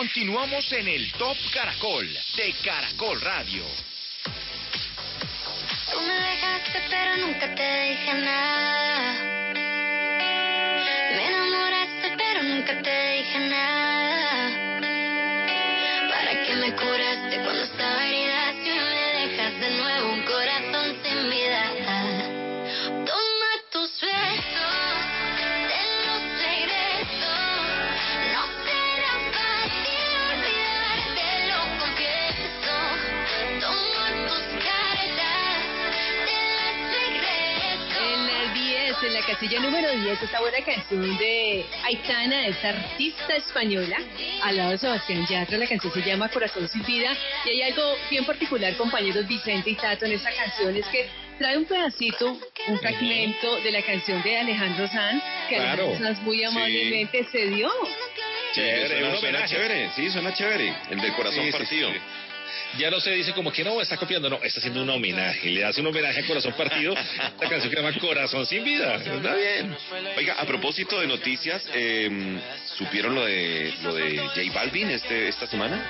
Continuamos en el Top Caracol de Caracol Radio. Tú me dejaste pero nunca te dije nada. Me enamoraste pero nunca te dije nada. La casilla número 10, esta buena canción de Aitana, esta artista española, al lado de Sebastián Yatra, la canción se llama Corazón sin vida, y hay algo bien particular, compañeros Vicente y Tato, en esta canción, es que trae un pedacito, un fragmento de la canción de Alejandro Sanz, que Claro, Alejandro Sanz muy sí. amablemente cedió. Chévere, suena, suena chévere, sí, suena chévere. El del corazón Sí, sí, partido. sí. Ya no se dice como que no, está copiando, no, está haciendo un homenaje, le hace un homenaje a Corazón Partido, la canción que se llama Corazón sin vida, está bien. Oiga, a propósito de noticias, eh, ¿supieron lo de lo de J Balvin este esta semana?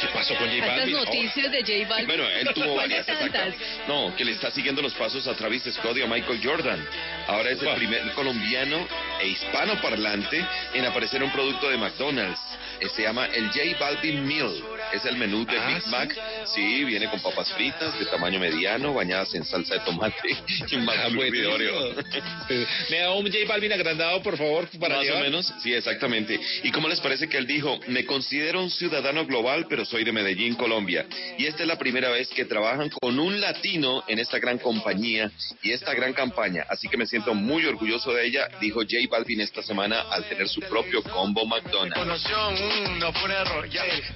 ¿Qué pasó con J Balvin? noticias de J Balvin. Bueno, él tuvo varias exactas. No, que le está siguiendo los pasos a Travis Scott y a Michael Jordan. Ahora es el Wow. primer colombiano e hispano parlante en aparecer en un producto de McDonald's. Eh, Se llama el J Balvin Meal. Es el menú de Ah, Big. Mac. Sí, viene con papas fritas de tamaño mediano, bañadas en salsa de tomate y un Ah, McFlurry de. Oreo. Me da un J Balvin agrandado, por favor, para Más llevar. o menos, sí, exactamente. ¿Y cómo les parece que él dijo, me considero un ciudadano global, pero soy de Medellín, Colombia? Y esta es la primera vez que trabajan con un latino en esta gran compañía y esta gran campaña. Así que me siento muy orgulloso de ella, dijo J Balvin esta semana al tener su propio combo McDonald's.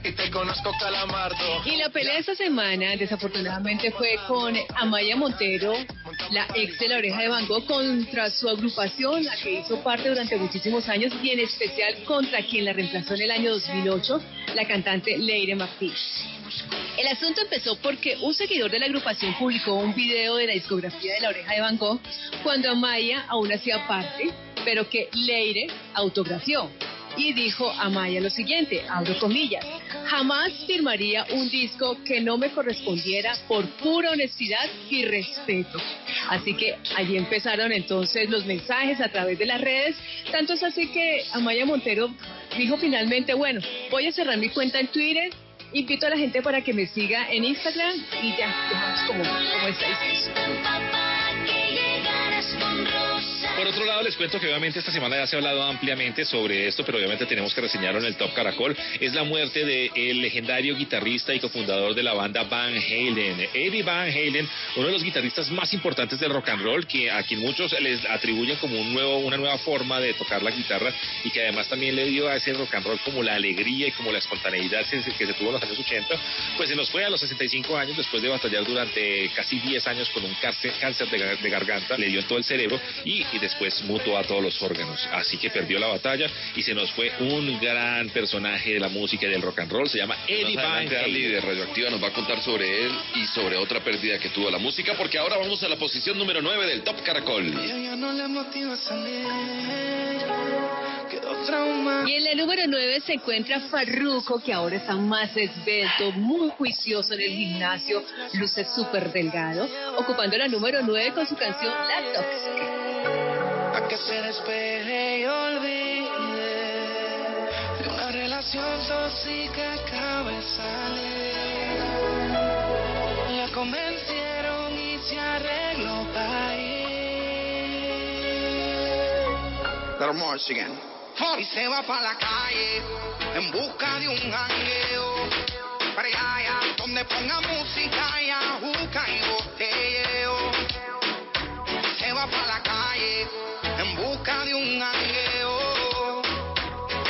Te conozco calamardo. Y la pelea de esta semana, desafortunadamente, fue con Amaya Montero, la ex de la oreja de Van Gogh, contra su agrupación, la que hizo parte durante muchísimos años, y en especial contra quien la reemplazó en el año 2008, la cantante Leire Martí. El asunto empezó porque un seguidor de la agrupación publicó un video de la discografía de la oreja de Van Gogh cuando Amaya aún hacía parte, pero que Leire autografió. Y dijo Amaya lo siguiente, abro comillas, jamás firmaría un disco que no me correspondiera por pura honestidad y respeto. Así que allí empezaron entonces los mensajes a través de las redes, tanto es así que Amaya Montero dijo finalmente, bueno, voy a cerrar mi cuenta en Twitter, invito a la gente para que me siga en Instagram y ya, como, como. Por otro lado, les cuento que obviamente esta semana ya se ha hablado ampliamente sobre esto, pero obviamente tenemos que reseñarlo en el Top Caracol. Es la muerte del legendario guitarrista y cofundador de la banda Van Halen, Eddie Van Halen, uno de los guitarristas más importantes del rock and roll, que a quien muchos les atribuyen como un nuevo, una nueva forma de tocar la guitarra y que además también le dio a ese rock and roll como la alegría y como la espontaneidad que se, tuvo en los años 80. Pues se nos fue a los 65 años después de batallar durante casi 10 años con un cáncer, de, de garganta, le dio todo el cerebro y, y después mutó a todos los órganos. Así que perdió la batalla y se nos fue un gran personaje de la música y del rock and roll. Se llama Eddie Van Halen. de Radioactiva nos va a contar sobre él y sobre otra pérdida que tuvo la música, porque ahora vamos a la posición número 9 del Top Caracol. Ella no le motiva salir, quedó traumada. Y en la número 9 se encuentra Farruko, que ahora está más esbelto, muy juicioso en el gimnasio, luce súper delgado, ocupando la número 9 con su canción La Tóxica. A que se despeje y olvide de una relación tóxica acaba de salir. La convencieron y se arregló para ir. Little more again. Y se va para la calle en busca de un jangueo. Allá, donde ponga música y ajuca y botelleo se va para la calle en busca de un jangueo.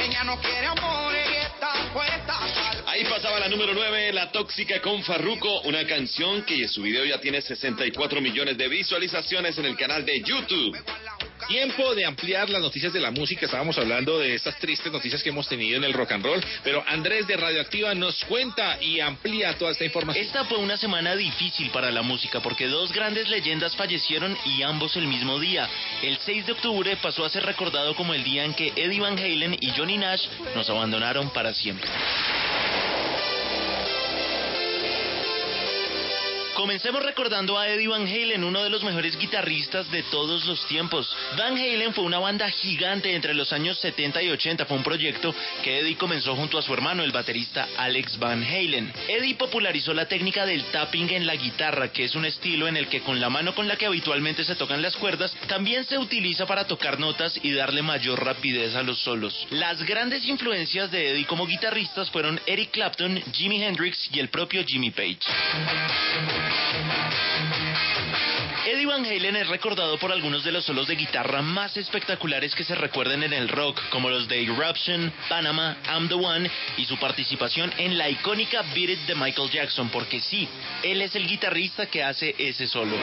Ella no quiere amor y está puesta al Ahí pasaba la número 9, La Tóxica con Farruko, una canción que su video ya tiene 64 millones de visualizaciones en el canal de YouTube. Tiempo de ampliar las noticias de la música. Estábamos hablando de estas tristes noticias que hemos tenido en el rock and roll, pero Andrés de Radioactiva nos cuenta y amplía toda esta información. Esta fue una semana difícil para la música porque dos grandes leyendas fallecieron y ambos el mismo día. El 6 de octubre pasó a ser recordado como el día en que Eddie Van Halen y Johnny Nash nos abandonaron para siempre. Comencemos recordando a Eddie Van Halen, uno de los mejores guitarristas de todos los tiempos. Van Halen fue una banda gigante entre los años 70 y 80. Fue un proyecto que Eddie comenzó junto a su hermano, el baterista Alex Van Halen. Eddie popularizó la técnica del tapping en la guitarra, que es un estilo en el que con la mano con la que habitualmente se tocan las cuerdas, también se utiliza para tocar notas y darle mayor rapidez a los solos. Las grandes influencias de Eddie como guitarristas fueron Eric Clapton, Jimi Hendrix y el propio Jimmy Page. Eddie Van Halen es recordado por algunos de los solos de guitarra más espectaculares que se recuerden en el rock, como los de Eruption, Panama, I'm the One y su participación en la icónica Beat It de Michael Jackson, porque sí, él es el guitarrista que hace ese solo.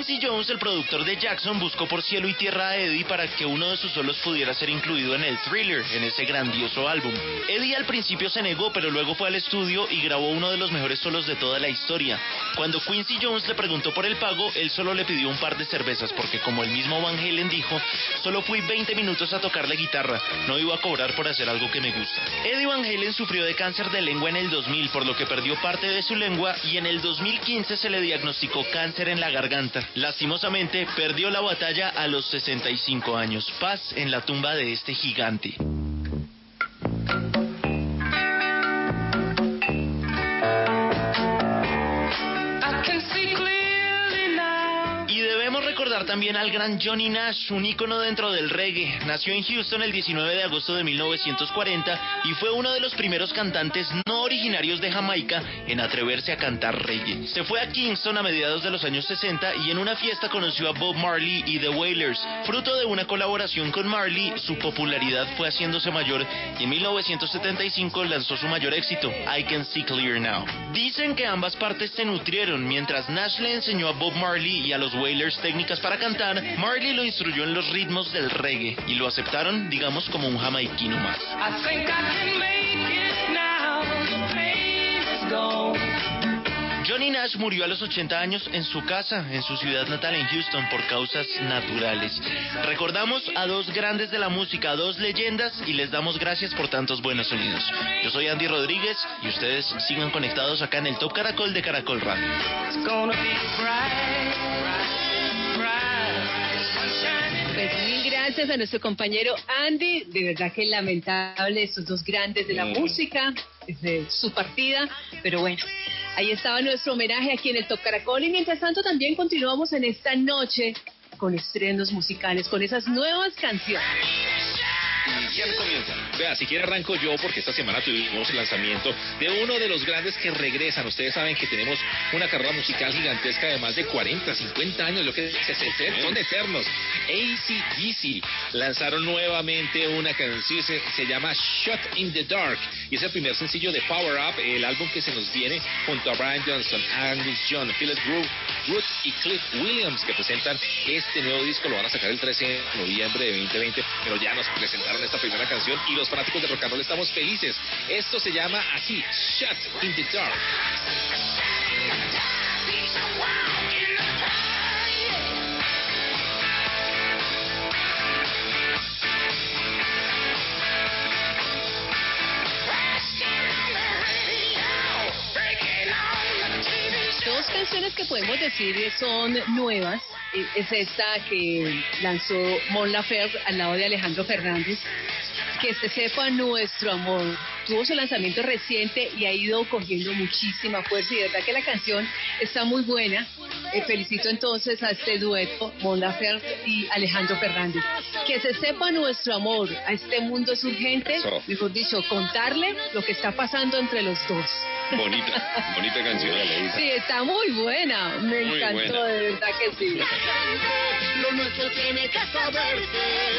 Quincy Jones, el productor de Jackson, buscó por cielo y tierra a Eddie para que uno de sus solos pudiera ser incluido en el thriller, en ese grandioso álbum. Eddie al principio se negó, pero luego fue al estudio y grabó uno de los mejores solos de toda la historia. Cuando Quincy Jones le preguntó por el pago, él solo le pidió un par de cervezas, porque como el mismo Van Halen dijo, solo fui 20 minutos a tocar la guitarra, no iba a cobrar por hacer algo que me gusta. Eddie Van Halen sufrió de cáncer de lengua en el 2000, por lo que perdió parte de su lengua y en el 2015 se le diagnosticó cáncer en la garganta. Lastimosamente, perdió la batalla a los 65 años. Paz en la tumba de este gigante. Recordar también al gran Johnny Nash, un ícono dentro del reggae. Nació en Houston el 19 de agosto de 1940 y fue uno de los primeros cantantes no originarios de Jamaica en atreverse a cantar reggae. Se fue a Kingston a mediados de los años 60 y en una fiesta conoció a Bob Marley y The Wailers. Fruto de una colaboración con Marley, su popularidad fue haciéndose mayor y en 1975 lanzó su mayor éxito, I Can See Clear Now. Dicen que ambas partes se nutrieron. Mientras Nash le enseñó a Bob Marley y a los Wailers técnicas para cantar, Marley lo instruyó en los ritmos del reggae y lo aceptaron, digamos, como un jamaiquino más. Johnny Nash murió a los 80 años en su casa, en su ciudad natal en Houston, por causas naturales. Recordamos a dos grandes de la música, dos leyendas, y les damos gracias por tantos buenos sonidos. Yo soy Andy Rodríguez y ustedes sigan conectados acá en el Top Caracol de Caracol Radio. Pues mil gracias a nuestro compañero Andy. De verdad que lamentable estos dos grandes de la música, desde su partida. Pero bueno, ahí estaba nuestro homenaje aquí en el Top Caracol. Y mientras tanto también continuamos en esta noche con estrenos musicales, con esas nuevas canciones. ¿Quién comienza? Vea, si quiere arranco yo porque esta semana tuvimos el lanzamiento de uno de los grandes que regresan. Ustedes saben que tenemos una carrera musical gigantesca de más de 40, 50 años, lo que se, son eternos. ACDC lanzaron nuevamente una canción, se, se llama Shut in the Dark y es el primer sencillo de Power Up, el álbum que se nos viene junto a Brian Johnson, Angus John, Philip Groove, Ruth y Cliff Williams que presentan este nuevo disco. Lo van a sacar el 13 de noviembre de 2020, pero ya nos presentaron esta primera canción y los fanáticos de rock and roll estamos felices. Esto se llama así, Shut in the Dark. Dos canciones que podemos decir son nuevas. Es esta que lanzó Mon Laferte al lado de Alejandro Fernández. Que se sepa nuestro amor. Tuvo su lanzamiento reciente y ha ido cogiendo muchísima fuerza y de verdad que la canción está muy buena. Eh, felicito entonces a este dueto, Mon Laferte y Alejandro Fernández. Que se sepa nuestro amor. A este mundo es urgente, Eso. mejor dicho, contarle lo que está pasando entre los dos. Bonita, bonita canción. Sí, está muy buena. Me Muy encantó, buena. de verdad que sí. Lo nuestro tiene que saberse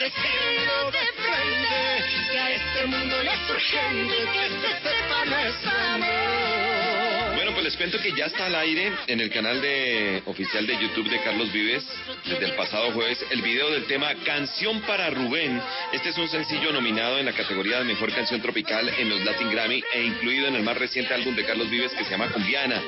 pasión. Hay que a este mundo le es urgente que se sepa nuestro amor. Bueno, pues les cuento que ya está al aire en el canal de oficial de YouTube de Carlos Vives desde el pasado jueves el video del tema Canción para Rubén. Este es un sencillo nominado en la categoría de mejor canción tropical en los Latin Grammy e incluido en el más reciente álbum de Carlos Vives que se llama Cumbiana.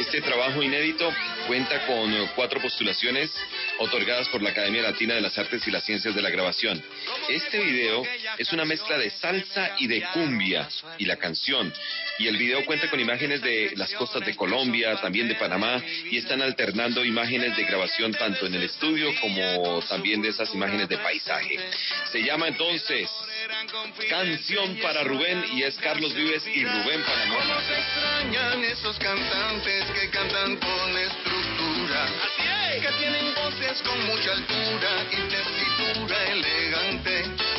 Este trabajo inédito cuenta con eh, cuatro postulaciones otorgadas por la Academia Latina de las Artes y las Ciencias de la Grabación. Este video es una mezcla de salsa y de cumbia y la canción. Y el video cuenta con imágenes de las costas de Colombia, también de Panamá, y están alternando imágenes de grabación tanto en el estudio como también de esas imágenes de paisaje. Se llama entonces Canción para Rubén y es Carlos Vives y Rubén ¿Cómo Panamá. se extrañan esos cantantes que cantan con estructura? Que tienen voces con mucha altura y tesitura elegante.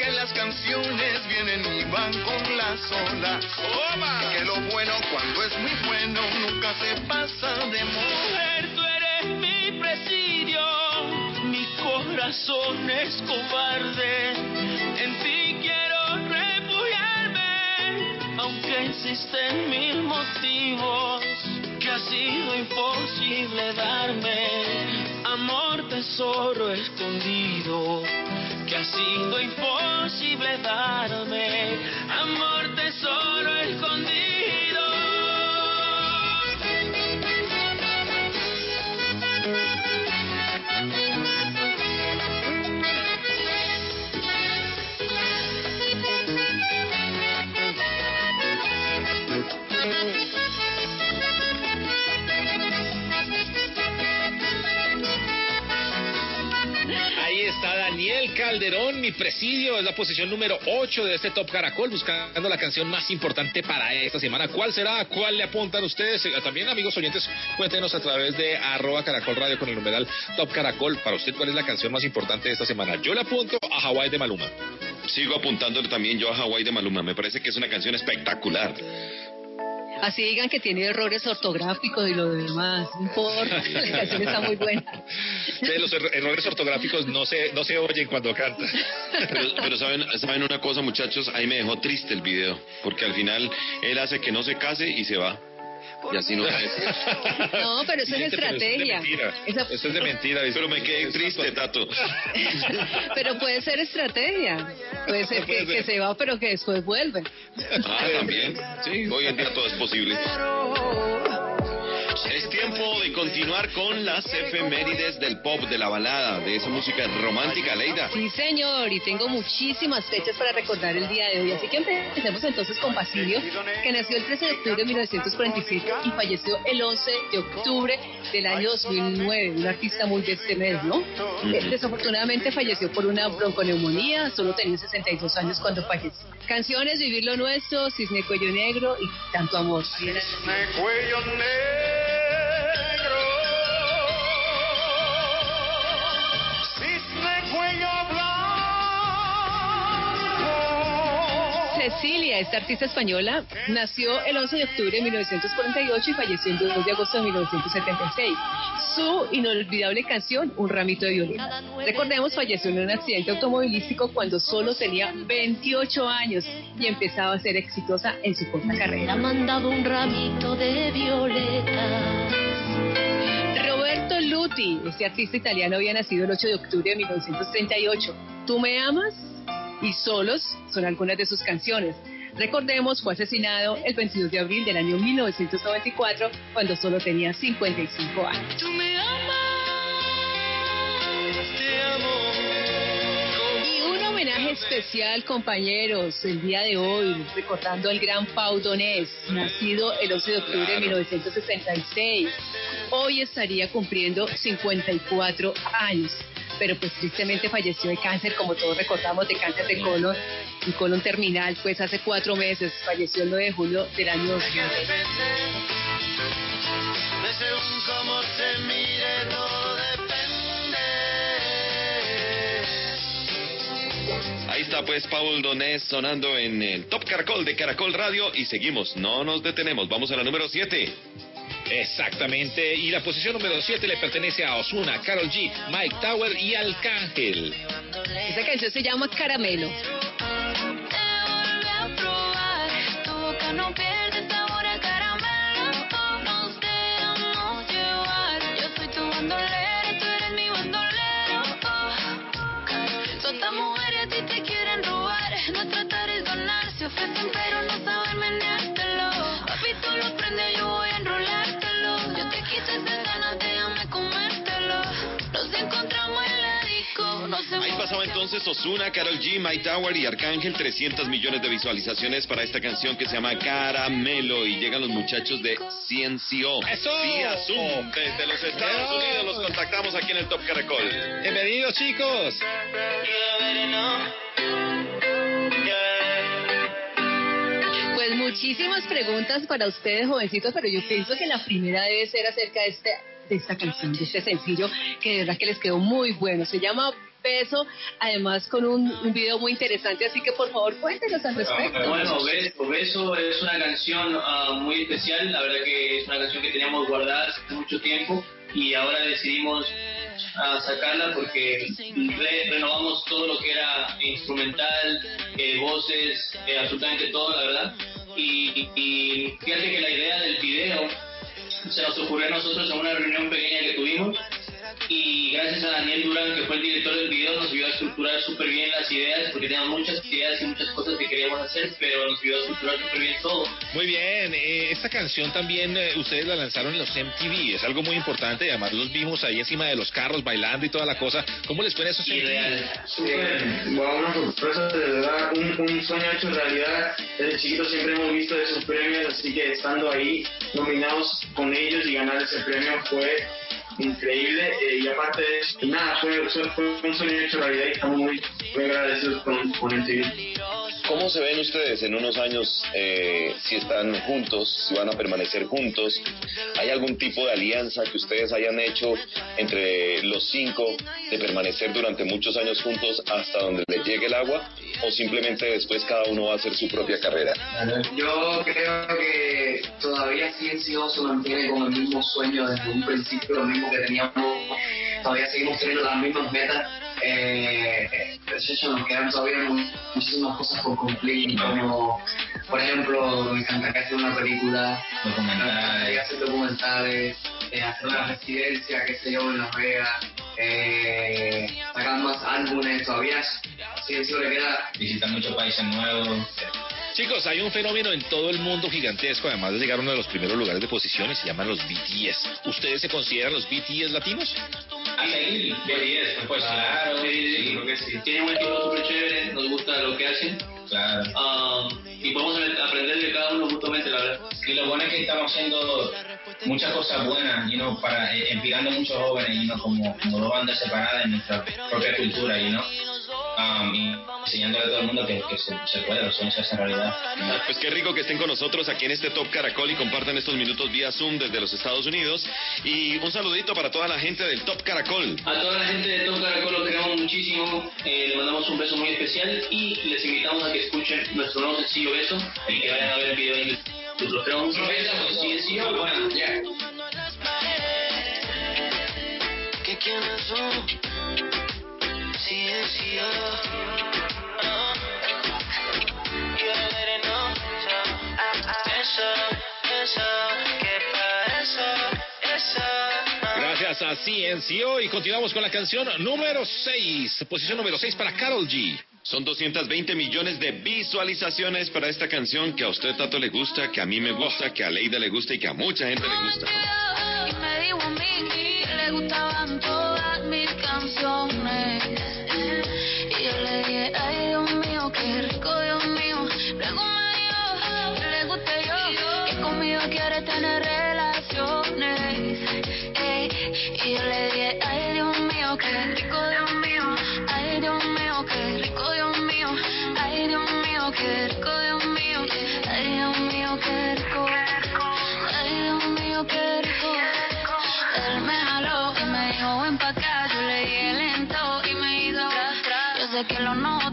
Que las canciones vienen y van con las olas. Que lo bueno cuando es muy bueno nunca se pasa de moda. Mujer, tú eres mi presidio, mi corazón es cobarde, en ti quiero refugiarme, aunque existen mil motivos que ha sido imposible darme, amor tesoro escondido, que ha sido imposible darme, amor tesoro escondido. Calderón, mi presidio, es la posición número 8 de este Top Caracol, buscando la canción más importante para esta semana. ¿Cuál será? ¿Cuál le apuntan ustedes? Eh, También, amigos oyentes, cuéntenos a través de arroba Caracol Radio con el numeral Top Caracol. Para usted, ¿cuál es la canción más importante de esta semana? Yo le apunto a Hawái de Maluma. Sigo apuntándole también yo a Hawái de Maluma. Me parece que es una canción espectacular. Así digan que tiene errores ortográficos y lo demás. No importa, la canción está muy buena. Los er- errores ortográficos no se, no se oyen cuando canta. Pero, pero saben, saben una cosa, muchachos, ahí me dejó triste el video, porque al final él hace que no se case y se va. Y así no es. No, pero eso es estrategia. Eso es de mentira. Esa- Eso es de mentira. Pero me quedé triste, Tato. Pero puede ser estrategia. Puede ser Puede que, ser. que se va, pero que después vuelve. Ah, también. Sí, hoy en día todo es posible. Tiempo de continuar con las efemérides del pop, de la balada, de esa música romántica, Leida. Sí, señor, y tengo muchísimas fechas para recordar el día de hoy. Así que empecemos entonces con Basilio, que nació el 13 de octubre de 1947 y falleció el 11 de octubre del año 2009. Un artista muy de este mes, ¿no? Eh, Desafortunadamente falleció por una bronconeumonía, solo tenía 62 años cuando falleció. Canciones, Vivir lo Nuestro, Cisne Cuello Negro y Tanto Amor. Cisne cuello negro, Cecilia, esta artista española, nació el 11 de octubre de 1948 y falleció el 2 de agosto de 1976. Su inolvidable canción, Un ramito de violeta. Recordemos, falleció en un accidente automovilístico cuando solo tenía 28 años y empezaba a ser exitosa en su corta Me ha carrera. mandado un ramito de violetas. Este artista italiano, había nacido el 8 de octubre de 1938. ¿Tú me amas? Y Solos son algunas de sus canciones. Recordemos, fue asesinado el 22 de abril del año 1994 cuando solo tenía 55 años. Tú me amas, homenaje especial, compañeros, el día de hoy, recordando al gran Pau Donés, nacido el 11 de octubre de 1966. Hoy estaría cumpliendo 54 años, pero pues tristemente falleció de cáncer, como todos recordamos, de cáncer de colon, un colon terminal, pues hace cuatro meses, falleció el 9 de julio del año 2000. Ahí está pues Paul Donés sonando en el Top Caracol de Caracol Radio y seguimos, no nos detenemos, vamos a la número 7. Exactamente. Y la posición número 7 le pertenece a Osuna, Carol G, Mike Tower y Arcángel. Esa canción se llama Caramelo. Te a probar, tu boca no pierde entonces Osuna, Carol G, My Tower y Arcángel, 300 millones de visualizaciones para esta canción que se llama Caramelo y llegan los muchachos de CNCO. ¡Eso! Vía Zoom, desde los Estados ¡Eso! Unidos los contactamos aquí en el Top Caracol. Bienvenidos, chicos. Pues muchísimas preguntas para ustedes, jovencitos, pero yo pienso que la primera debe ser acerca de, este, de esta canción, de este sencillo, que de verdad que les quedó muy bueno. Se llama Beso, además con un, un video muy interesante, así que por favor cuéntenos al respecto. Bueno, Be- Beso es una canción ah, muy especial, la verdad que es una canción que teníamos guardada hace mucho tiempo y ahora decidimos ah, sacarla porque re- renovamos todo lo que era instrumental, eh, voces, eh, absolutamente todo, la verdad. Y, y fíjate que la idea del video se nos ocurrió a nosotros en una reunión pequeña que tuvimos y gracias a Daniel Durán, que fue el director del video, nos ayudó a estructurar súper bien las ideas, porque teníamos muchas ideas y muchas cosas que queríamos hacer, pero nos ayudó a estructurar súper bien todo. Muy bien, eh, esta canción también eh, ustedes la lanzaron en los MTV, es algo muy importante y además los vimos ahí encima de los carros bailando y toda la cosa. ¿Cómo les fue en esos MTV? Irreal. Súper, wow, una sorpresa, de verdad, un, un sueño hecho realidad. Desde chiquito siempre hemos visto esos premios, así que estando ahí nominados con ellos y ganar ese premio fue increíble. eh, y aparte de eso, y nada, fue, fue, fue un sueño hecho realidad y estamos muy, muy agradecidos con, con el TV. ¿Cómo se ven ustedes en unos años eh, si están juntos, si van a permanecer juntos? ¿Hay algún tipo de alianza que ustedes hayan hecho entre los cinco de permanecer durante muchos años juntos hasta donde les llegue el agua? ¿O simplemente después cada uno va a hacer su propia carrera? Yo creo que todavía CNCO se mantiene con el mismo sueño desde un principio, lo mismo que teníamos. Todavía seguimos teniendo las mismas metas. Eh, hecho, nos quedan todavía mu- muchísimas cosas por cumplir, como, por ejemplo, me encantaría hacer una película, encantaría hacer documentales, eh, hacer una residencia, qué sé yo, en Las Vegas, eh, sacar más álbumes, todavía CNCO le queda Visitar muchos países nuevos. Chicos, hay un fenómeno en todo el mundo gigantesco, además de llegar a uno de los primeros lugares de posiciones, se llaman los BTS. ¿Ustedes se consideran los BTS latinos? A seguir, BTS, pues claro, sí, sí, creo que sí. Tienen un equipo súper chévere, nos gusta lo que hacen. Claro. y podemos aprender de cada uno mutuamente, la verdad. Y lo bueno es que estamos haciendo muchas cosas buenas, you know, para eh, inspirando a muchos jóvenes, you know, como, como dos bandas separadas en nuestra propia cultura, you know, um, y enseñándole a todo el mundo que, que se, se puede, los sueños se hacen realidad. Pues qué rico que estén con nosotros aquí en este Top Caracol y compartan estos minutos vía Zoom desde los Estados Unidos. Y un saludito para toda la gente del Top Caracol. A toda la gente de Top Caracol lo queremos muchísimo, eh, le mandamos un beso muy especial y les invitamos a que escuchen nuestro nuevo sencillo Beso y que vayan a ver el video en YouTube. Gracias a CNCO y continuamos con la canción número 6, posición número 6 para Carol G. Son 220 millones de visualizaciones para esta canción que a usted tanto le gusta, que a mí me gusta, que a Leida le gusta y que a mucha gente le gusta. Y que lo noto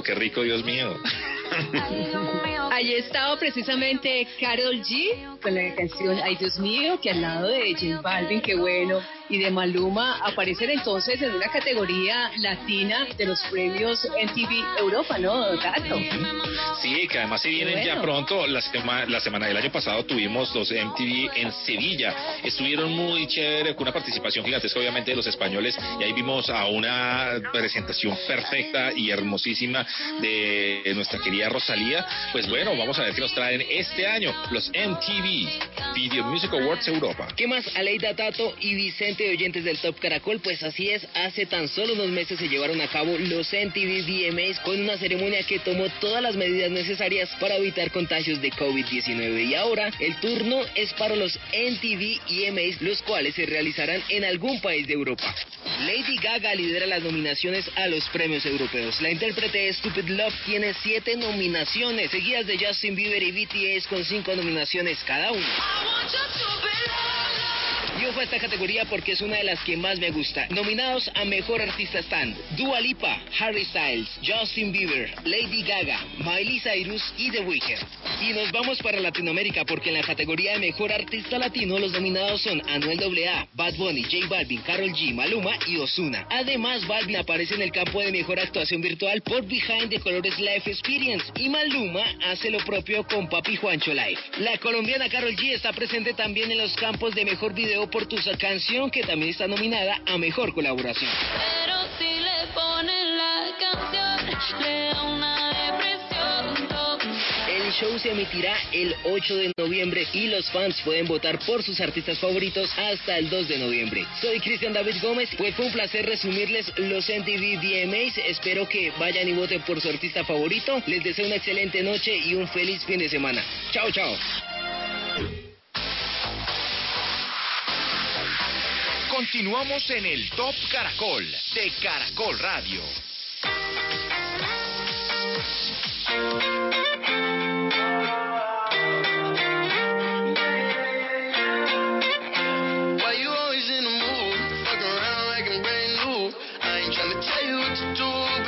mío, qué rico, Dios mío. Allí estaba precisamente Carol G con la canción Ay Dios mío, que al lado de J Balvin, qué bueno, y de Maluma aparecen entonces en una categoría latina de los premios MTV Europa, ¿no, Gato? Sí, que además se vienen Bueno. ya pronto. La, sema- la semana del año pasado tuvimos los MTV en Sevilla. Estuvieron muy chévere, con una participación gigantesca, obviamente, de los españoles. Y ahí vimos a una presentación perfecta y hermosísima de nuestra querida Rosalía. Pues bueno, vamos a ver qué nos traen este año los MTV Video Music Awards Europa. ¿Qué más, Aleida Tato y Vicente oyentes del Top Caracol? Pues así es, hace tan solo unos meses se llevaron a cabo los MTV VMAs con una ceremonia que tomó todas las medidas necesarias para evitar contagios de COVID-19. Y ahora el turno es para los MTV VMAs, los cuales se realizarán en algún país de Europa. Lady Gaga lidera las nominaciones a los premios europeos. La intérprete de Stupid Love tiene siete nominaciones, seguidas de Justin Bieber y BTS con cinco nominaciones cada uno. Y ojo a esta categoría porque es una de las que más me gusta. Nominados a Mejor Artista están Dua Lipa, Harry Styles, Justin Bieber, Lady Gaga, Miley Cyrus y The Weeknd. Y nos vamos para Latinoamérica porque en la categoría de Mejor Artista Latino los nominados son Anuel AA, Bad Bunny, J Balvin, Karol G, Maluma y Ozuna. Además, Balvin aparece en el campo de Mejor Actuación Virtual por Behind the Colores Life Experience y Maluma hace lo propio con Papi Juancho Live. La colombiana Karol G está presente también en los campos de Mejor Video por tu canción que también está nominada a Mejor Colaboración. Pero si le ponen la canción, le da una depresión. El show se emitirá el 8 de noviembre y los fans pueden votar por sus artistas favoritos hasta el 2 de noviembre. Soy Cristian David Gómez, pues fue un placer resumirles los MTV VMAs. Espero que vayan y voten por su artista favorito. Les deseo una excelente noche y un feliz fin de semana. Chao, chao. Continuamos en el Top Caracol de Caracol Radio.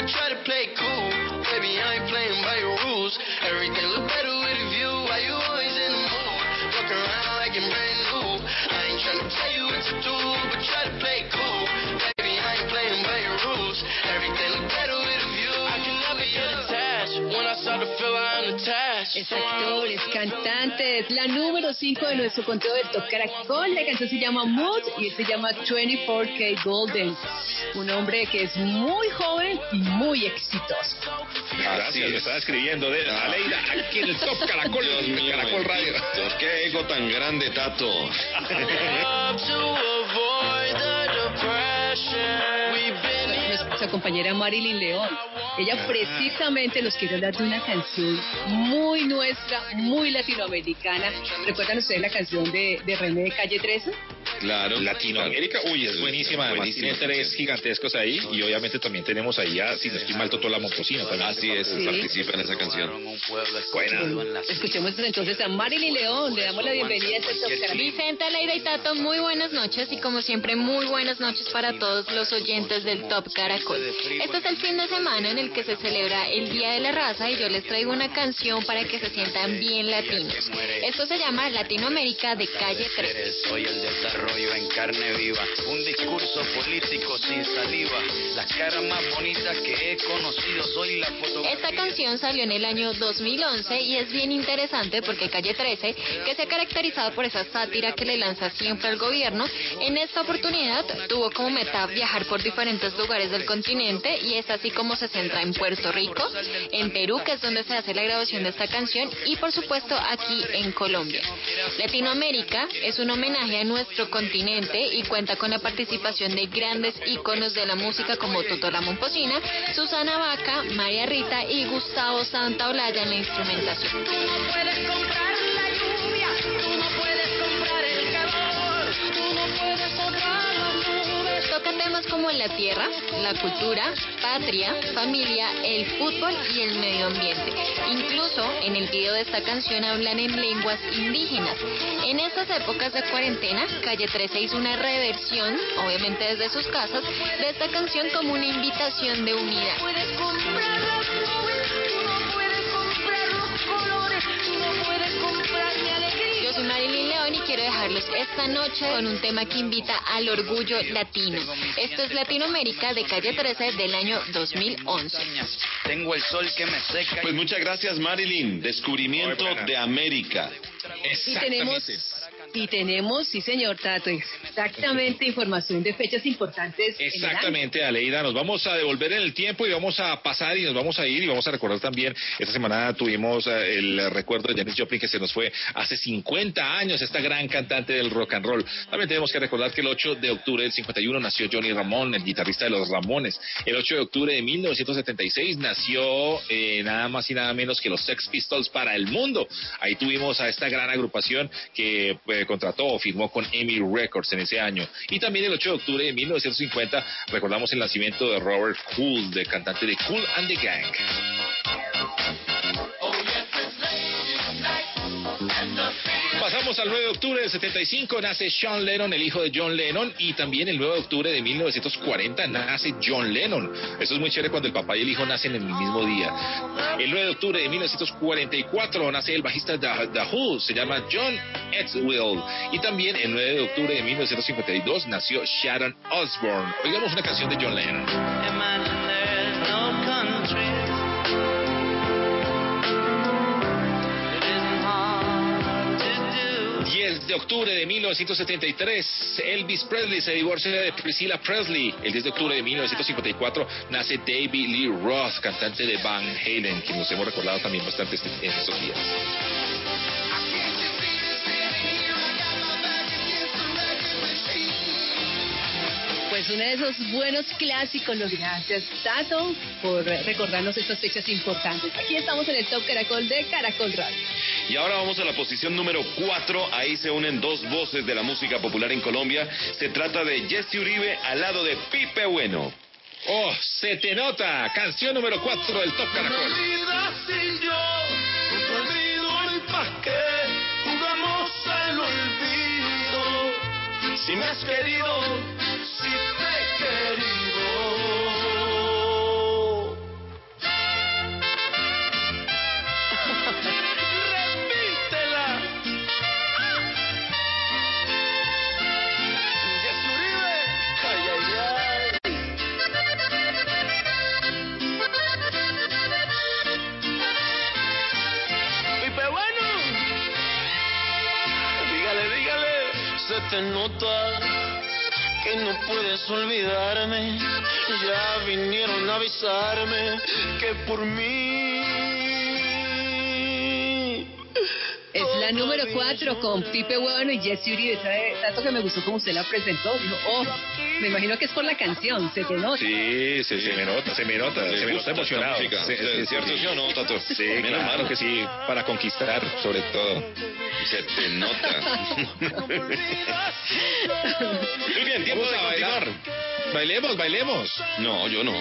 Try to play cool. Baby, I playing by rules. Everything look better tell you what to do, but try Es actor, es cantante, es la número 5 de nuestro conteo del Top Caracol. La canción se llama Mood y se llama 24K Golden. Un hombre que es muy joven y muy exitoso. Gracias, lo estaba escribiendo de Aleida aquí en el Top Caracol Dios de mío, Caracol Radio. bendito. Qué ego tan grande, Tato. Nuestra compañera Marilyn León. Ella precisamente nos quiere hablar de una canción muy nuestra, muy latinoamericana. ¿Recuerdan ustedes la canción de, de René de Calle 13? Claro. Latinoamérica, uy, es buenísima. Además, Buenísima tiene tres gigantescos ahí. Y obviamente también tenemos ahí a, si no estoy mal, Totó la Momposina también. Así es, Sí. participa en esa canción. Buena. Escuchemos entonces a Marilyn León. Le damos la bienvenida a este Top Caracol. Vicente, Aleida y Tato, muy buenas noches y como siempre muy buenas noches para todos los oyentes del Top Caracol. Este es el fin de semana en el que se celebra el Día de la Raza y yo les traigo una canción para que se sientan bien latinos. Esto se llama Latinoamérica de Calle 3. Soy el desarrollo en carne viva, un discurso político sin saliva, las caras más bonitas que he conocido, soy la fotografía. Esta canción salió en el año 2011 y es bien interesante porque Calle 13, que se ha caracterizado por esa sátira que le lanza siempre al gobierno, en esta oportunidad tuvo como meta viajar por diferentes lugares del continente y es así como se centra en Puerto Rico, en Perú, que es donde se hace la grabación de esta canción, y por supuesto aquí en Colombia. Latinoamérica es un homenaje a nuestro continente y cuenta con la participación de grandes íconos de la música como Toto la Momposina, Susana Vaca, María Rita y Gustavo Santaolalla en la instrumentación. Temas como la tierra, la cultura, patria, familia, el fútbol y el medio ambiente. Incluso en el video de esta canción hablan en lenguas indígenas. En estas épocas de cuarentena, Calle 13 hizo una reversión, obviamente desde sus casas, de esta canción como una invitación de unidad. Marilyn León y quiero dejarlos esta noche con un tema que invita al orgullo latino. Esto es Latinoamérica de Calle 13 del año 2011. Tengo el sol que me seca. Pues muchas gracias, Marilyn. Descubrimiento de América. Y tenemos, y tenemos, sí señor Tato, exactamente información de fechas importantes. Exactamente, Aleida. Nos vamos a devolver en el tiempo y vamos a pasar y nos vamos a ir y vamos a recordar también. Esta semana tuvimos eh, el recuerdo de Janis Joplin que se nos fue hace 50 años, esta gran cantante del rock and roll. También tenemos que recordar que el 8 de octubre del 51 nació Johnny Ramón, el guitarrista de los Ramones. El 8 de octubre de 1976 nació eh, nada más y nada menos que los Sex Pistols para el mundo. Ahí tuvimos a esta gran agrupación que eh, contrató o firmó con EMI Records en ese año. Y también el 8 de octubre de 1950 recordamos el nacimiento de Robert Cool, de cantante de Cool and the Gang. Pasamos al 9 de octubre del 75, nace Sean Lennon, el hijo de John Lennon, y también el 9 de octubre de 1940 nace John Lennon. Eso es muy chévere cuando el papá y el hijo nacen en el mismo día. El 9 de octubre de 1944 nace el bajista The, se llama John Edswill. Y también el 9 de octubre de 1952 nació Sharon Osbourne. Oigamos una canción de John Lennon. De octubre de 1973, Elvis Presley se divorcia de Priscilla Presley. El 10 de octubre de 1954 nace David Lee Roth, cantante de Van Halen, que nos hemos recordado también bastante en estos días. Pues uno de esos buenos clásicos, los gracias Tato por recordarnos estas fechas importantes. Aquí estamos en el Top Caracol de Caracol Radio. Y ahora vamos a la posición número 4. Ahí se unen dos voces de la música popular en Colombia. Se trata de Jesse Uribe al lado de Pipe Bueno. Oh, se te nota. Canción número 4 del Top Caracol. sin yo, no te olvido y pa' qué jugamos al olvido. Si me has querido, si te he querido. Te nota que no puedes olvidarme. Ya vinieron a avisarme que por mí. Es la número 4 con Pipe Bueno y Jesse Uribe. ¿Sabe? Tanto que me gustó como usted la presentó. Dijo, oh, me imagino que es por la canción, se te nota. Sí, se, se me nota, se me nota, ¿Le se me nota emocionado. Sí, sí, ¿Cierto, sí o no, Tato? Sí, Menos claro que sí, para conquistar, sobre todo. Se te nota. Muy bien, tiempo Vamos de a bailar. continuar. Bailemos, bailemos. No, yo no.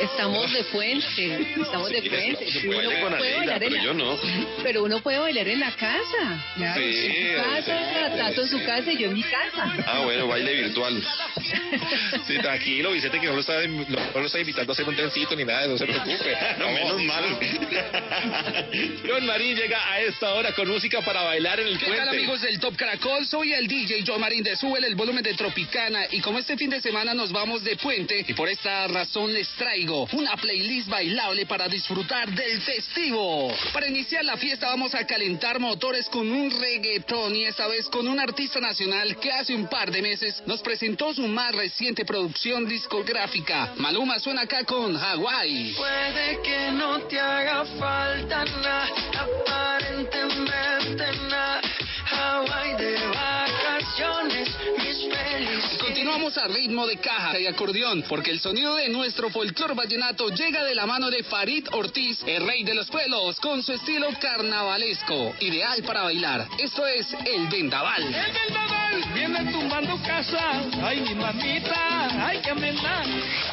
Estamos de fuente, estamos de fuente. se Sí, puede uno con puede Aleida, bailar en pero yo no. Pero uno puede bailar en la casa. Claro, Sí, en su casa, sí, Tato en su casa y yo en mi casa. Ah, bueno, baile virtual. Sí, tranquilo, Vicente, que no lo está, no, no lo está invitando a hacer un trencito ni nada, no se preocupe. No, menos mal. John Marín llega a esta hora con música para bailar en el ¿Qué puente. tal amigos del Top Caracol? Soy el DJ John Marín de Súbele el volumen de Tropicana y como este fin de semana nos vamos de puente y por esta razón les traigo una playlist bailable para disfrutar del festivo. Para iniciar la fiesta vamos a calentar motores con un reggaetón y esta vez con un artista nacional que hace un par de meses nos presentó su más reciente producción discográfica. Maluma suena acá con Hawaii. Puede que no te haga falta nada, aparentemente nada. Hawaii de vacaciones, mis felices. Continuamos a ritmo de caja y acordeón, porque el sonido de nuestro folclor vallenato llega de la mano de Farid Ortiz, el rey de los pueblos, con su estilo carnavalesco, ideal para bailar. Esto es el vendaval. El vendaval viene tumbando casa. Ay, mi mamita, ay, que amena.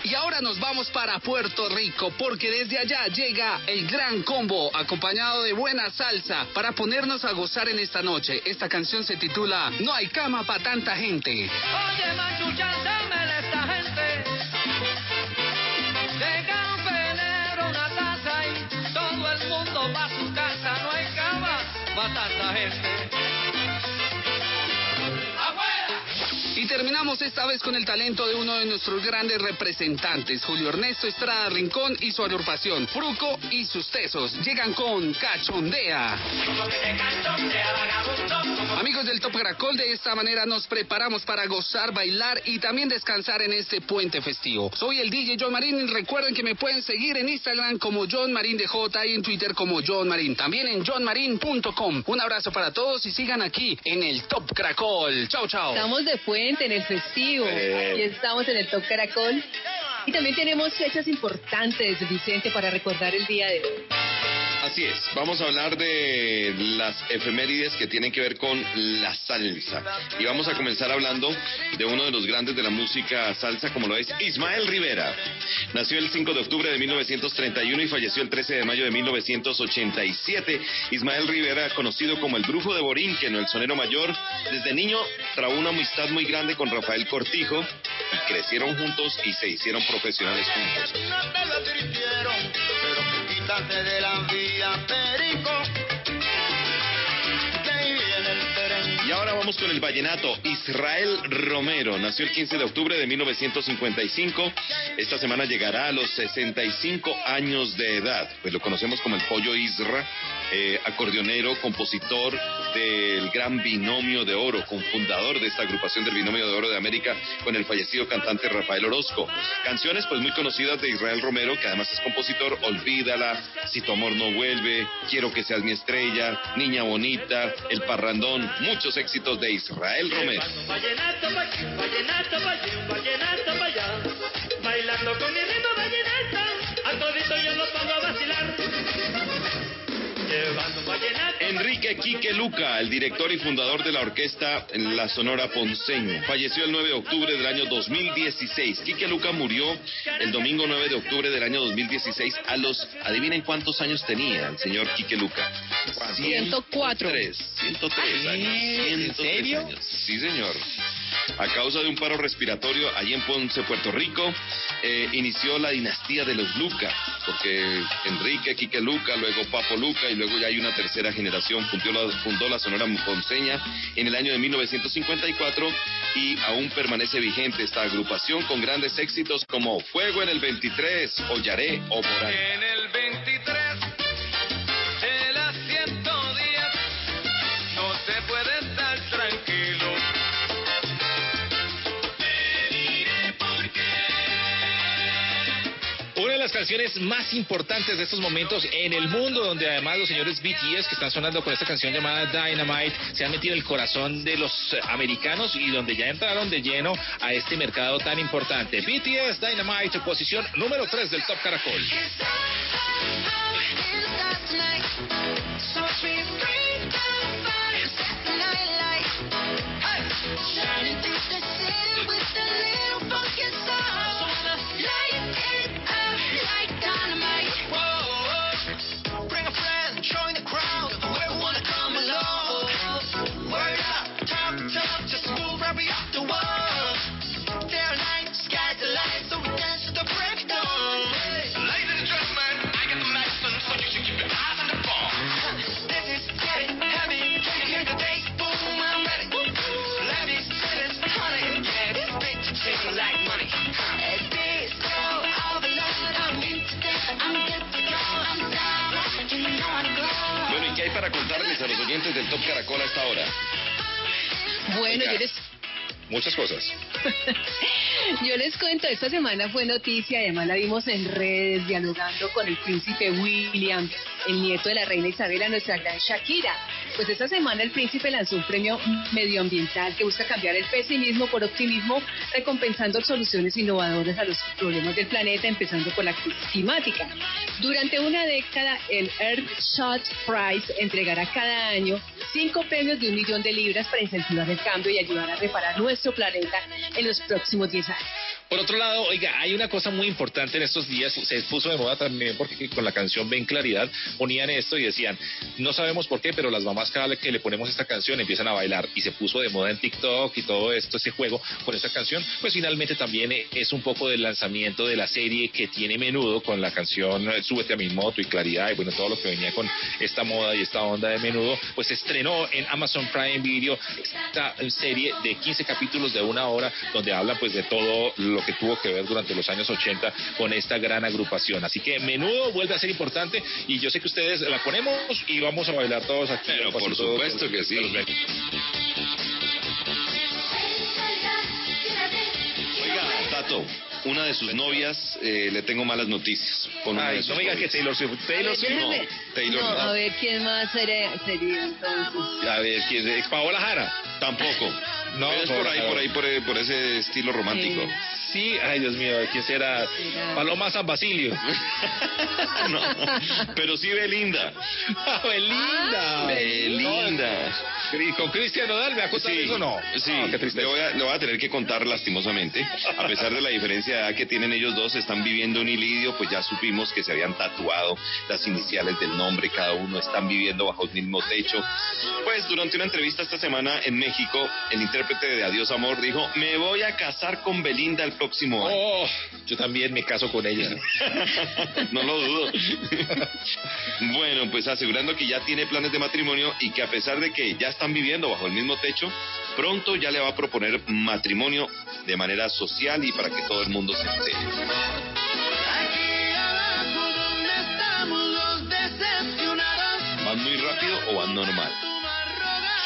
Y ahora nos vamos para Puerto Rico porque desde allá llega el gran combo acompañado de buena salsa para ponernos a gozar en esta noche. Esta canción se titula No hay cama para tanta gente. Oye, machucha, dámele esta gente. Llega un una taza y todo el mundo va a su casa. No hay cama para tanta gente. Terminamos esta vez con el talento de uno de nuestros grandes representantes, Julio Ernesto Estrada Rincón y su agrupación, Fruco y sus tesos. Llegan con Cachondea. Amigos del Top Caracol, de esta manera nos preparamos para gozar, bailar y también descansar en este puente festivo. Soy el DJ John Marín y recuerden que me pueden seguir en Instagram como John Marín DJ y en Twitter como John Marín. También en johnmarin.com. Un abrazo para todos y sigan aquí en el Top Caracol. Chao, chao. Estamos de puente en el festivo Eh. y estamos en el Top Caracol. Y también tenemos fechas importantes, Vicente, para recordar el día de hoy. Así es, vamos a hablar de las efemérides que tienen que ver con la salsa. Y vamos a comenzar hablando de uno de los grandes de la música salsa, como lo es Ismael Rivera. Nació el 5 de octubre de 1931 y falleció el 13 de mayo de 1987. Ismael Rivera, conocido como el Brujo de Borinquen o el Sonero Mayor, desde niño trabó una amistad muy grande con Rafael Cortijo y crecieron juntos y se hicieron profesionales juntos. De la vía, perico. Ahora vamos con el vallenato. Israel Romero nació el 15 de octubre de 1955. Esta semana llegará a los 65 años de edad. Pues lo conocemos como el Pollo Isra, eh, acordeonero, compositor del gran Binomio de Oro, confundador de esta agrupación del Binomio de Oro de América con el fallecido cantante Rafael Orozco. Canciones pues muy conocidas de Israel Romero, que además es compositor, Olvídala, Si tu amor no vuelve, Quiero que seas mi estrella, Niña bonita, El parrandón, muchos éxitos de Israel Romero. Enrique Quique Luca, el director y fundador de la orquesta La Sonora Ponceña, falleció el 9 de octubre del año 2016. Quique Luca murió el domingo 9 de octubre del año 2016 a los, adivinen cuántos años tenía el señor Quique Luca. 104. 103 años. ¿En 103 serio? años. Sí, señor. A causa de un paro respiratorio allí en Ponce, Puerto Rico, eh, inició la dinastía de los Luca, porque Enrique, Quique Luca, luego Papo Luca y luego ya hay una tercera generación, fundó la, fundó la Sonora Ponceña en el año de 1954 y aún permanece vigente esta agrupación con grandes éxitos como Fuego en el 23, Ollaré o Morán. Las canciones más importantes de estos momentos en el mundo, donde además los señores BTS que están sonando con esta canción llamada Dynamite se han metido en el corazón de los eh, americanos y donde ya entraron de lleno a este mercado tan importante. BTS Dynamite, posición número 3 del Top Caracol. Top Caracol a esta hora? Bueno, Oiga. yo les, Muchas cosas. yo les cuento, esta semana fue noticia, además la vimos en redes, dialogando con el príncipe William, el nieto de la reina Isabela, nuestra gran Shakira. Pues esta semana el príncipe lanzó un premio medioambiental que busca cambiar el pesimismo por optimismo, recompensando soluciones innovadoras a los problemas del planeta, empezando por la crisis climática. Durante una década, el Earthshot Prize entregará cada año cinco premios de un millón de libras para incentivar el cambio y ayudar a reparar nuestro planeta en los próximos 10 años. Por otro lado, oiga, hay una cosa muy importante en estos días, se puso de moda también porque con la canción Ven Claridad ponían esto y decían, no sabemos por qué, pero las mamás cada vez que le ponemos esta canción empiezan a bailar y se puso de moda en TikTok y todo esto, ese juego con esta canción, pues finalmente también es un poco del lanzamiento de la serie que tiene menudo con la canción eh, Súbete a mi moto y Claridad y bueno, todo lo que venía con esta moda y esta onda de menudo, pues estrenó en Amazon Prime Video esta serie de 15 capítulos de una hora donde habla pues de todo lo que tuvo que ver durante los años 80 con esta gran agrupación. Así que menudo vuelve a ser importante y yo sé que ustedes la ponemos y vamos a bailar todos aquí. Pero por supuesto que sí. Oiga, Tato, una de sus novias eh, le tengo malas noticias. Con Ay, no me diga novias. que Taylor Swift. Taylor Swift. No, Taylor No, no. a ver, ¿quién más sería, sería entonces? A ver, ¿quién es? Paola Jara. Tampoco. No, Pero es por ahí, por ahí, por, ahí, por ese estilo romántico. Sí, ay Dios mío, ¿quién será? Paloma San Basilio. No, pero sí Belinda. Ah, Belinda. Belinda. ¿Y con Cristian Nodal me Sí, eso no? Sí, Ah, qué tristeza. le voy, a, le voy a tener que contar lastimosamente. A pesar de la diferencia de edad que tienen ellos dos, están viviendo un ilidio, pues ya supimos que se habían tatuado las iniciales del nombre, cada uno están viviendo bajo el mismo techo. Pues durante una entrevista esta semana en México, el intérprete de Adiós Amor dijo, me voy a casar con Belinda el próximo año. Oh, yo también me caso con ella. no lo dudo. bueno, pues asegurando que ya tiene planes de matrimonio y que a pesar de que ya están viviendo bajo el mismo techo, pronto ya le va a proponer matrimonio de manera social y para que todo el mundo se entere. ¿Van muy rápido o van normal?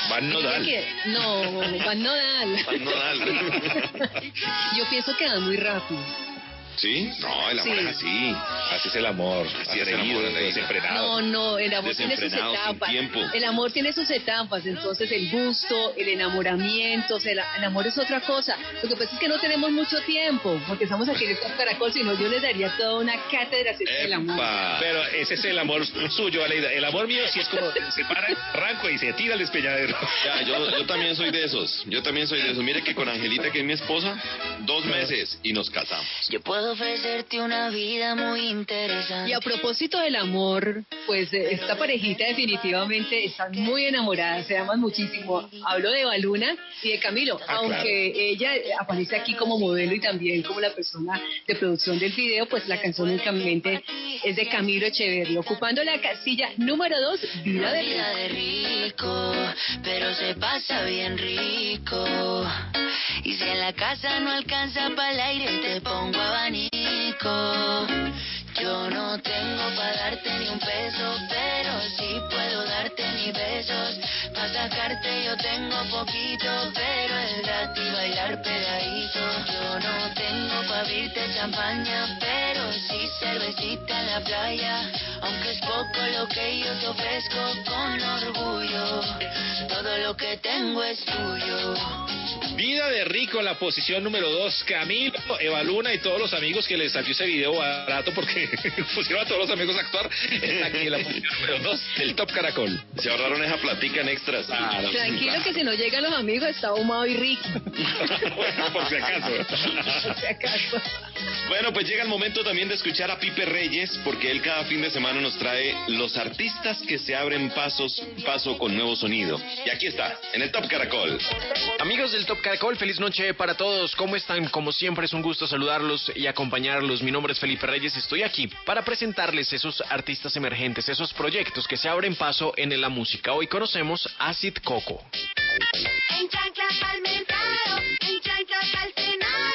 Van nodal. No, Van Nodal. Van nodal. Yo pienso que van muy rápido. ¿Sí? No, el amor Sí. es así. Así es el amor. Así es el amor, desenfrenado. No, no, el amor tiene sus etapas. tiempo. El amor tiene sus etapas, entonces el gusto, el enamoramiento, o sea, el, amor es otra cosa. Lo que pasa es que no tenemos mucho tiempo, porque estamos aquí en el Caracol, si no yo les daría toda una cátedra acerca del amor. Pero ese es el amor suyo, Aleida. El amor mío sí es como se para el arranco y se tira al despeñadero. Ya, yo, yo también soy de esos. Yo también soy de esos. Mire que con Angelita, que es mi esposa, dos meses y nos casamos. Yo puedo ofrecerte una vida muy interesante. Y a propósito del amor, pues eh, esta parejita definitivamente están muy enamoradas, se aman muchísimo. Hablo de Baluna y de Camilo, Ah, aunque ella eh, aparece aquí como modelo y también como la persona de producción del video, pues la canción únicamente es de Camilo Echeverri, ocupando la casilla número 2, Vida de rico, pero se pasa bien rico. Y si en la casa no alcanza para el aire, te pongo Yo no tengo para darte ni un peso, pero sí puedo darte mis besos. Para sacarte yo tengo poquito, pero es gratis bailar pegadito. Yo no tengo para abrirte champaña, pero sí cervecita en la playa. Aunque es poco lo que yo te ofrezco con orgullo, todo lo que tengo es tuyo. Vida de rico en la posición número 2. Camilo, Eva Luna y todos los amigos que les salió ese video barato porque pusieron a todos los amigos a actuar. Está aquí en la posición número 2 del Top Caracol. Se ahorraron esa platica en extras. Tranquilo que si no llegan los amigos está Humado y Ricky. bueno, por si acaso. Por si acaso. Bueno, pues llega el momento también de escuchar a Pipe Reyes, porque él cada fin de semana nos trae los artistas que se abren pasos, paso con nuevo sonido. Y aquí está, en el Top Caracol. Amigos del Top Caracol, feliz noche para todos. ¿Cómo están? Como siempre es un gusto saludarlos y acompañarlos. Mi nombre es Felipe Reyes. Estoy aquí para presentarles esos artistas emergentes, esos proyectos que se abren paso en la música. Hoy conocemos Acid Coco. En chancla pa'l mercado, en chancla pa'l Senado,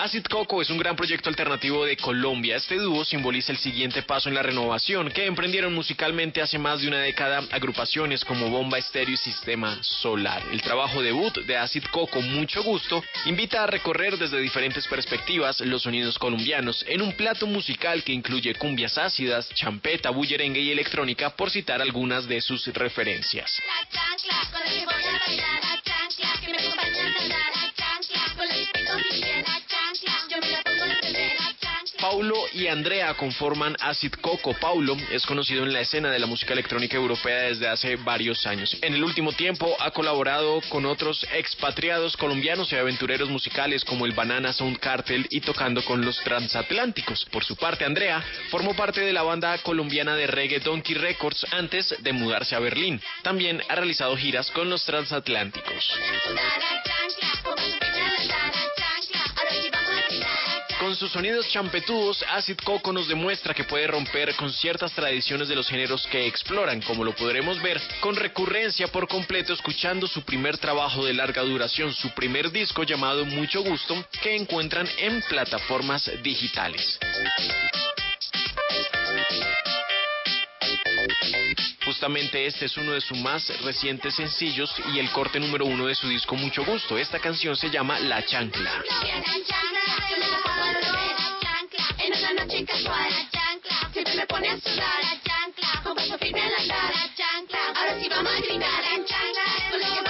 Acid Coco es un gran proyecto alternativo de Colombia. Este dúo simboliza el siguiente paso en la renovación que emprendieron musicalmente hace más de una década agrupaciones como Bomba Estéreo y Sistema Solar. El trabajo debut de Acid Coco, mucho gusto, invita a recorrer desde diferentes perspectivas los sonidos colombianos en un plato musical que incluye cumbias ácidas, champeta, bullerengue y electrónica, por citar algunas de sus referencias. La chancla con que voy a la chancla que me Paulo y Andrea conforman Acid Coco. Paulo es conocido en la escena de la música electrónica europea desde hace varios años. En el último tiempo ha colaborado con otros expatriados colombianos y aventureros musicales como el Banana Sound Cartel y tocando con los transatlánticos. Por su parte, Andrea formó parte de la banda colombiana de reggae Donkey Records antes de mudarse a Berlín. También ha realizado giras con los transatlánticos. Con sus sonidos champetudos, Acid Coco nos demuestra que puede romper con ciertas tradiciones de los géneros que exploran, como lo podremos ver con recurrencia por completo escuchando su primer trabajo de larga duración, su primer disco llamado Mucho Gusto, que encuentran en plataformas digitales. Justamente este es uno de sus más recientes sencillos y el corte número uno de su disco Mucho Gusto. Esta canción se llama La Chancla. En en. Ahora sí vamos a gritar la chancla,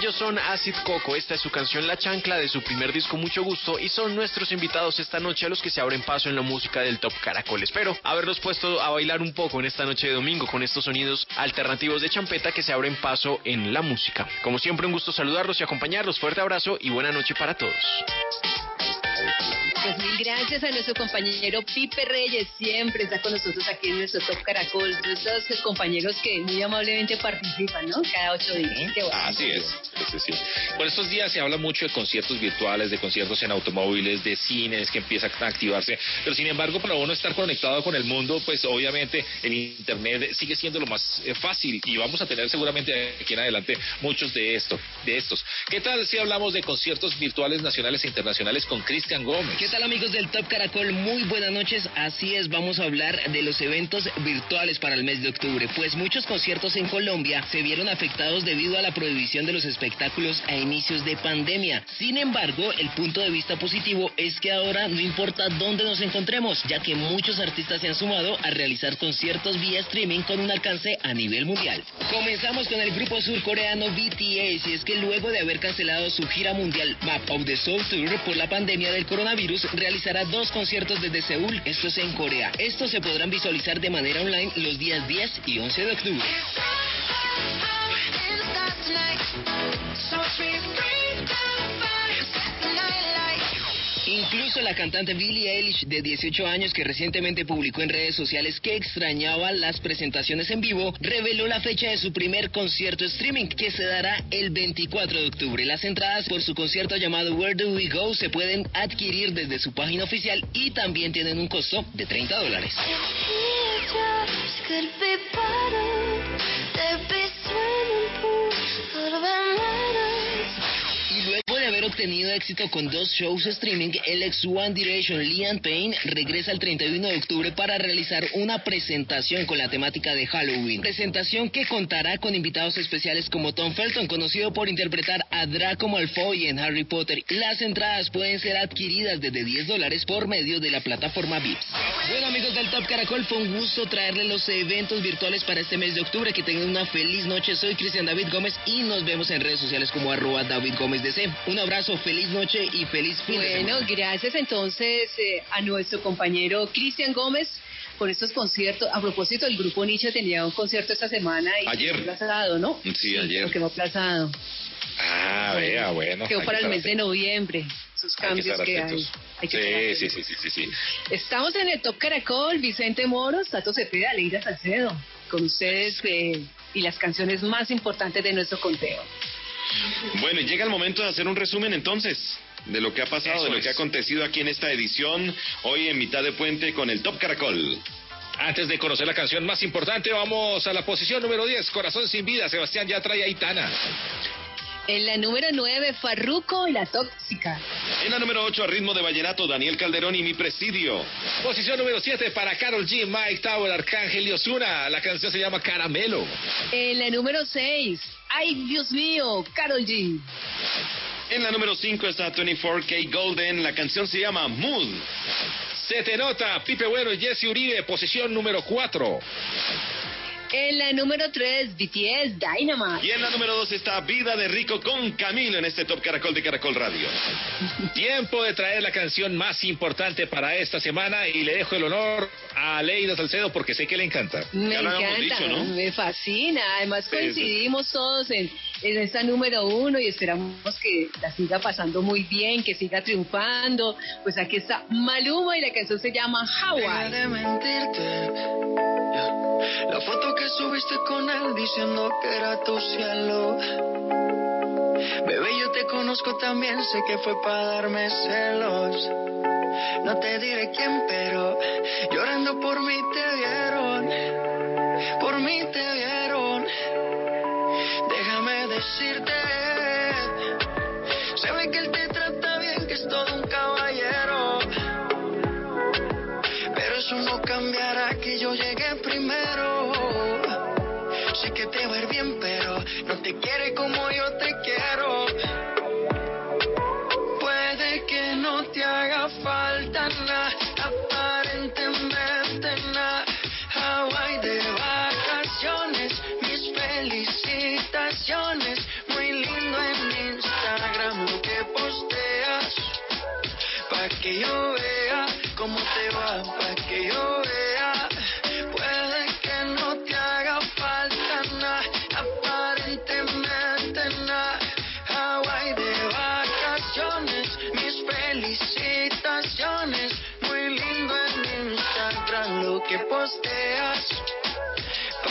Ellos son Acid Coco, esta es su canción La Chancla de su primer disco Mucho Gusto y son nuestros invitados esta noche a los que se abren paso en la música del Top Caracol. Espero haberlos puesto a bailar un poco en esta noche de domingo con estos sonidos alternativos de champeta que se abren paso en la música. Como siempre un gusto saludarlos y acompañarlos. Fuerte abrazo y buena noche para todos. Pues mil gracias a nuestro compañero Pipe Reyes, siempre está con nosotros aquí en nuestro Top Caracol. De estos compañeros que muy amablemente participan, ¿no? Cada ocho días. Bueno. Así es. Sí, sí. Por estos días se habla mucho de conciertos virtuales, de conciertos en automóviles, de cines que empiezan a activarse, pero sin embargo para uno estar conectado con el mundo, pues obviamente el Internet sigue siendo lo más eh, fácil y vamos a tener seguramente aquí en adelante muchos de, esto, de estos. ¿Qué tal si hablamos de conciertos virtuales nacionales e internacionales con Cristian Gómez? ¿Qué tal amigos del Top Caracol? Muy buenas noches. Así es, vamos a hablar de los eventos virtuales para el mes de octubre. Pues muchos conciertos en Colombia se vieron afectados debido a la prohibición de los espectáculos a inicios de pandemia. Sin embargo, el punto de vista positivo es que ahora no importa dónde nos encontremos, ya que muchos artistas se han sumado a realizar conciertos vía streaming con un alcance a nivel mundial. Comenzamos con el grupo surcoreano BTS y es que luego de haber cancelado su gira mundial Map of the Soul Tour por la pandemia del coronavirus, realizará dos conciertos desde Seúl, esto es en Corea. Estos se podrán visualizar de manera online los días 10 y 11 de octubre. Incluso la cantante Billie Eilish, de 18 años, que recientemente publicó en redes sociales que extrañaba las presentaciones en vivo, reveló la fecha de su primer concierto streaming, que se dará el 24 de octubre. Las entradas por su concierto llamado Where Do We Go se pueden adquirir desde su página oficial y también tienen un costo de 30 dólares. Haber obtenido éxito con dos shows streaming, el ex One Direction Liam Payne regresa el 31 de octubre para realizar una presentación con la temática de Halloween. Presentación que contará con invitados especiales como Tom Felton, conocido por interpretar a Draco Malfoy en Harry Potter. Las entradas pueden ser adquiridas desde 10 dólares por medio de la plataforma VIPS. Bueno amigos del Top Caracol, fue un gusto traerles los eventos virtuales para este mes de octubre. Que tengan una feliz noche. Soy Cristian David Gómez y nos vemos en redes sociales como arroba David Gómez DC. Un abrazo, feliz noche y feliz fin de Bueno, semana. gracias entonces eh, a nuestro compañero Cristian Gómez por estos conciertos. A propósito, el grupo Nietzsche tenía un concierto esta semana y Ayer. quedó aplazado, ¿no? Sí, ayer. Lo quedó aplazado. Ah, vea, bueno. Quedó hay para que el mes de noviembre. Sus Hay que cambios estar que, hay. Hay que estar Sí, sí, sí, sí, sí, sí. Estamos en el Top Caracol, Vicente Moros, Tato Cepeda, Leida Salcedo, con ustedes eh, y las canciones más importantes de nuestro conteo. Bueno, y llega el momento de hacer un resumen entonces de lo que ha pasado, Eso de lo es. que ha acontecido aquí en esta edición, hoy en mitad de puente con el Top Caracol. Antes de conocer la canción más importante, vamos a la posición número 10, Corazón sin vida. Sebastián ya trae a Itana. En la número 9, Farruco y la Tóxica. En la número 8, a ritmo de vallenato, Daniel Calderón y mi presidio. Posición número 7 para Carol G, Mike Tower, Arcángel y Osuna. La canción se llama Caramelo. En la número 6, Ay Dios mío, Carol G. En la número 5 está 24K Golden, la canción se llama Mood. Se te nota, Pipe Bueno y Jesse Uribe, posición número 4. En la número 3, BTS Dynamite. Y en la número 2 está Vida de Rico con Camilo en este Top Caracol de Caracol Radio. Tiempo de traer la canción más importante para esta semana y le dejo el honor a Leida Salcedo porque sé que le encanta. Me Ya lo habíamos encanta, dicho, ¿no? me fascina. Además coincidimos todos en, en esta número uno y esperamos que la siga pasando muy bien, que siga triunfando. Pues aquí está Maluma y la canción se llama Hawaii. de mentirte. La foto que subiste con él diciendo que era tu cielo. Bebé, yo te conozco también, sé que fue para darme celos. No te diré quién, pero llorando por mí te vieron. Por mí te vieron. Déjame decirte. Se ve que él te trata bien, que es todo un caballero. Pero eso no cambiará que yo llegué primero. Sé que te va a ir bien, pero no te quiere como yo te quiero.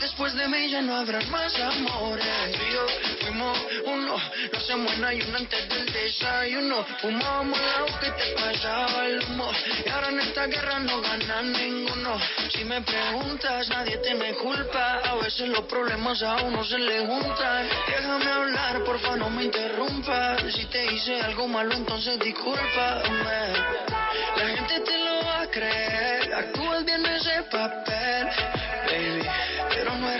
Después de mí ya no habrá más amores. Tú y fuimos uno, no hacemos en ayuno antes del desayuno. Fumábamos agua que te pasaba el humo. Y ahora en esta guerra no gana ninguno. Si me preguntas, nadie tiene culpa. A veces los problemas a uno se le juntan. Déjame hablar, porfa, no me interrumpas. Si te hice algo malo, entonces discúlpame. La gente te lo va a creer. Actúas bien ese papel.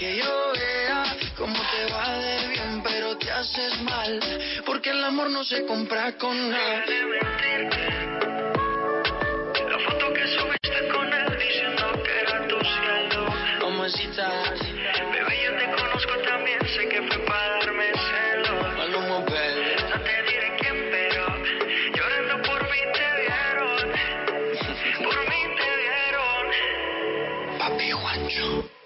Que yo vea cómo te va de bien, pero te haces mal. Porque el amor no se compra con nada. La foto que subiste con él diciendo que era tu cielo. Mamacita, bebé, yo te conozco también, sé que fue para darme celos. Maluma, baby. No te diré quién, pero llorando por mí te vieron. Por mí te vieron. Papi Juancho.